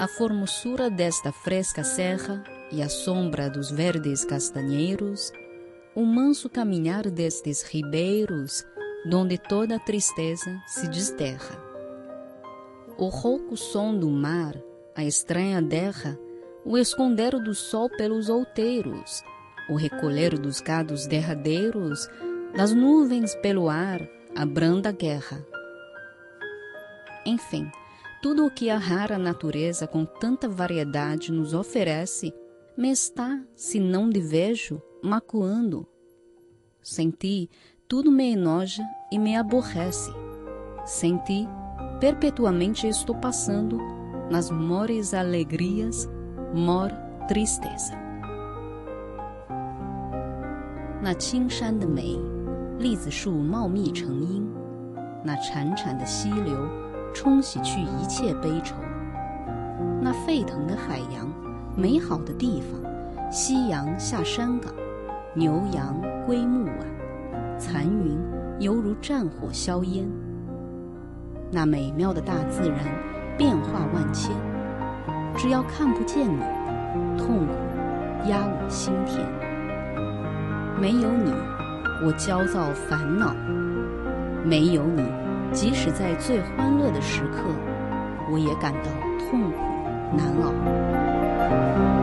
A formosura desta fresca serra e a sombra dos verdes castanheiros, o manso caminhar destes ribeiros, donde toda a tristeza se desterra. O rouco som do mar, a estranha derra, o esconder do sol pelos outeiros, o recolher dos gados derradeiros, das nuvens pelo ar, a branda guerra. Enfim, tudo o que a rara natureza com tanta variedade nos oferece me está, se não de vejo, macuando. Sem ti, tudo me enoja e me aborrece. Sem ti, perpetuamente estou passando nas mores alegrias, mor tristeza. 那青山的美，栗子树茂密成荫，那潺潺的溪流 冲洗去一切悲愁，那沸腾的海洋，美好的地方，夕阳下山岗，牛羊归暮晚，残云犹如战火硝烟。那美妙的大自然，变化万千，只要看不见你，痛苦压我心田。没有你，我焦躁烦恼；没有你，即使在最欢乐的时刻，我也感到痛苦难熬。